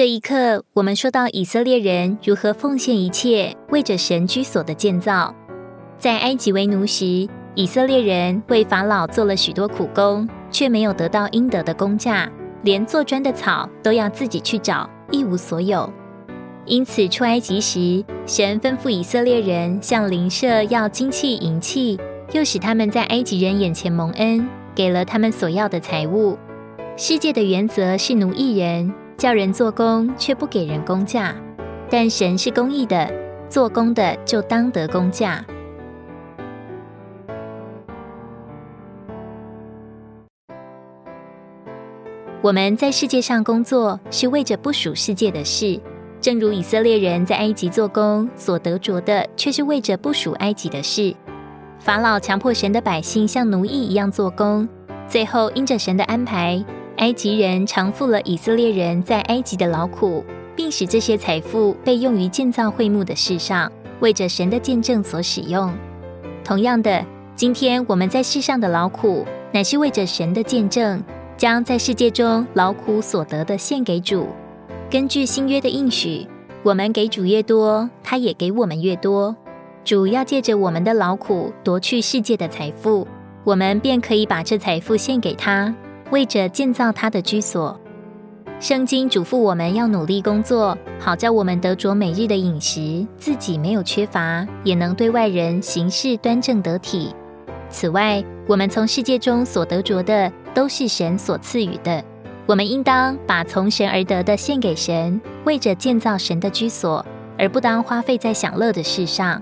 这一刻，我们说到以色列人如何奉献一切，为着神居所的建造。在埃及为奴时，以色列人为法老做了许多苦工，却没有得到应得的工价，连做砖的草都要自己去找，一无所有。因此，出埃及时，神吩咐以色列人向邻舍要金器银器，又使他们在埃及人眼前蒙恩，给了他们所要的财物。世界的原则是奴役人。叫人做工，却不给人工价；但神是公义的，做工的就当得工价。我们在世界上工作，是为着不属世界的事，正如以色列人在埃及做工所得着的，却是为着不属埃及的事。法老强迫神的百姓像奴役一样做工，最后因着神的安排。埃及人偿付了以色列人在埃及的劳苦，并使这些财富被用于建造会幕的事上，为着神的见证所使用。同样的，今天我们在世上的劳苦，乃是为着神的见证，将在世界中劳苦所得的献给主。根据新约的应许，我们给主越多，他也给我们越多。主要借着我们的劳苦夺去世界的财富，我们便可以把这财富献给他。为着建造他的居所，圣经嘱咐我们要努力工作，好叫我们得着每日的饮食，自己没有缺乏，也能对外人行事端正得体。此外，我们从世界中所得着的，都是神所赐予的。我们应当把从神而得的献给神，为着建造神的居所，而不当花费在享乐的事上。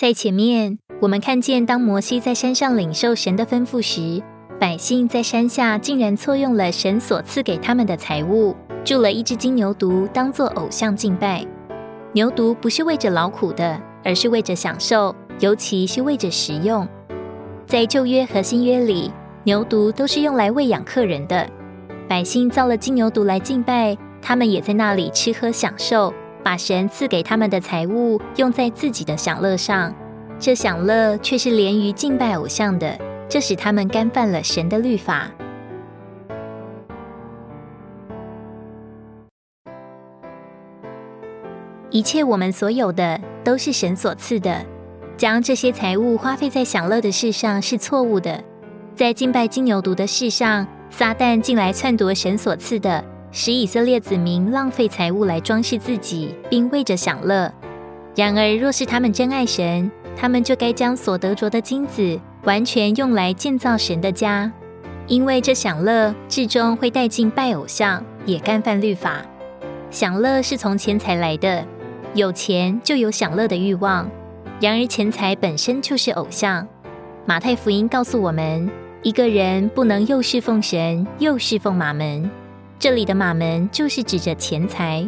在前面，我们看见，当摩西在山上领受神的吩咐时，百姓在山下竟然错用了神所赐给他们的财物，铸了一只金牛犊当做偶像敬拜。牛犊不是为着劳苦的，而是为着享受，尤其是为着食用。在旧约和新约里，牛犊都是用来喂养客人的。百姓造了金牛犊来敬拜，他们也在那里吃喝享受。把神赐给他们的财物用在自己的享乐上，这享乐却是连于敬拜偶像的，这使他们干犯了神的律法。一切我们所有的都是神所赐的，将这些财物花费在享乐的事上是错误的。在敬拜金牛犊的事上，撒旦进来篡夺神所赐的。使以色列子民浪费财物来装饰自己，并为着享乐。然而，若是他们真爱神，他们就该将所得着的金子完全用来建造神的家，因为这享乐至终会带进拜偶像，也干犯律法。享乐是从钱财来的，有钱就有享乐的欲望。然而，钱财本身就是偶像。马太福音告诉我们，一个人不能又侍奉神，又侍奉马门。这里的马门就是指着钱财，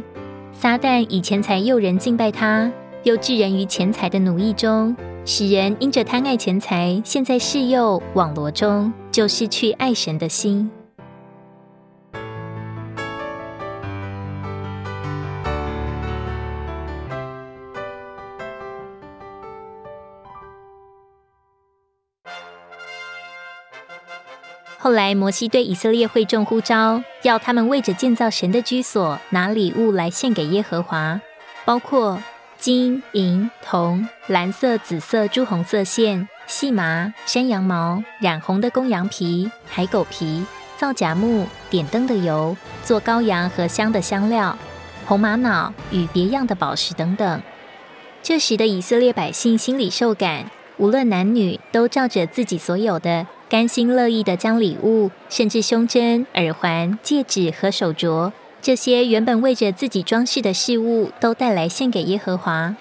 撒旦以钱财诱人敬拜他，又置人于钱财的奴役中，使人因着贪爱钱财，陷在世诱网罗中，就失去爱神的心。后来，摩西对以色列会众呼召，要他们为着建造神的居所，拿礼物来献给耶和华，包括金银铜、蓝色、紫色、朱红色线、细麻、山羊毛、染红的公羊皮、海狗皮、皂荚木、点灯的油、做羔羊和香的香料、红玛瑙与别样的宝石等等。这时的以色列百姓心里受感，无论男女，都照着自己所有的。甘心乐意的将礼物，甚至胸针、耳环、戒指和手镯，这些原本为着自己装饰的事物，都带来献给耶和华。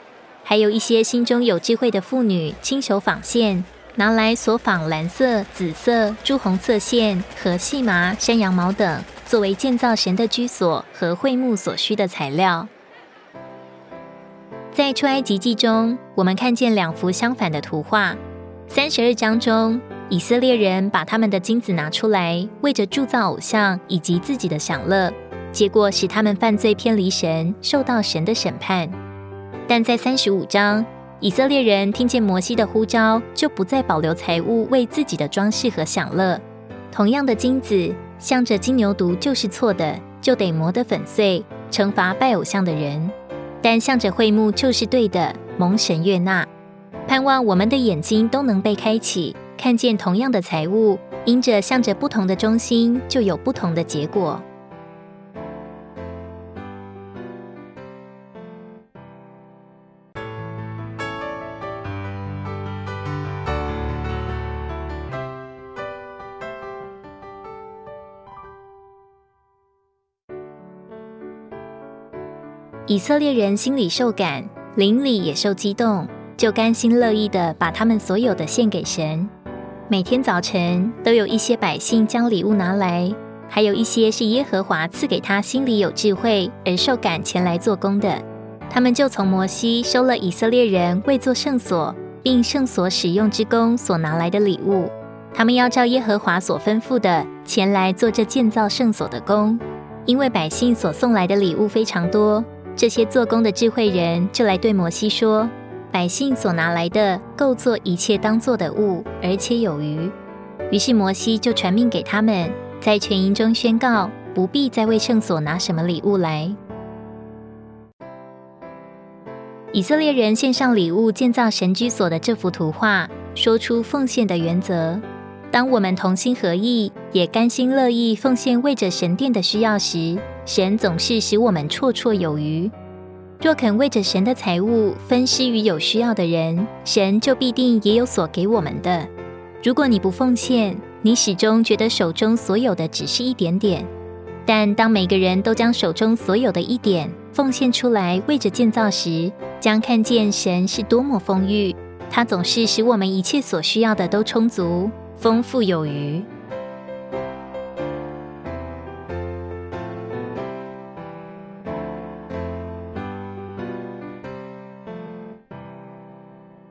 还有一些心中有智慧的妇女，亲手纺线，拿来所纺蓝色、紫色、朱红色线和细麻、山羊毛等，作为建造神的居所和会幕所需的材料。在出埃及记中，我们看见两幅相反的图画。三十二章中。以色列人把他们的金子拿出来，为着铸造偶像以及自己的享乐，结果使他们犯罪偏离神，受到神的审判。但在三十五章，以色列人听见摩西的呼召，就不再保留财物为自己的装饰和享乐。同样的金子，向着金牛犊就是错的，就得磨得粉碎，惩罚拜偶像的人；但向着会幕就是对的，蒙神悦纳。盼望我们的眼睛都能被开启。看见同样的财物，因着向着不同的中心，就有不同的结果。以色列人心里受感，灵里也受激动，就甘心乐意的把他们所有的献给神。每天早晨都有一些百姓将礼物拿来，还有一些是耶和华赐给他心里有智慧而受感前来做工的。他们就从摩西收了以色列人为做圣所并圣所使用之功所拿来的礼物。他们要照耶和华所吩咐的前来做这建造圣所的工，因为百姓所送来的礼物非常多。这些做工的智慧人就来对摩西说。百姓所拿来的够做一切当做的物，而且有余。于是摩西就传命给他们，在全营中宣告，不必再为圣所拿什么礼物来。以色列人献上礼物建造神居所的这幅图画，说出奉献的原则。当我们同心合意，也甘心乐意奉献为着神殿的需要时，神总是使我们绰绰有余。若肯为着神的财物分施于有需要的人，神就必定也有所给我们的。如果你不奉献，你始终觉得手中所有的只是一点点；但当每个人都将手中所有的一点奉献出来为着建造时，将看见神是多么丰裕，他总是使我们一切所需要的都充足、丰富有余。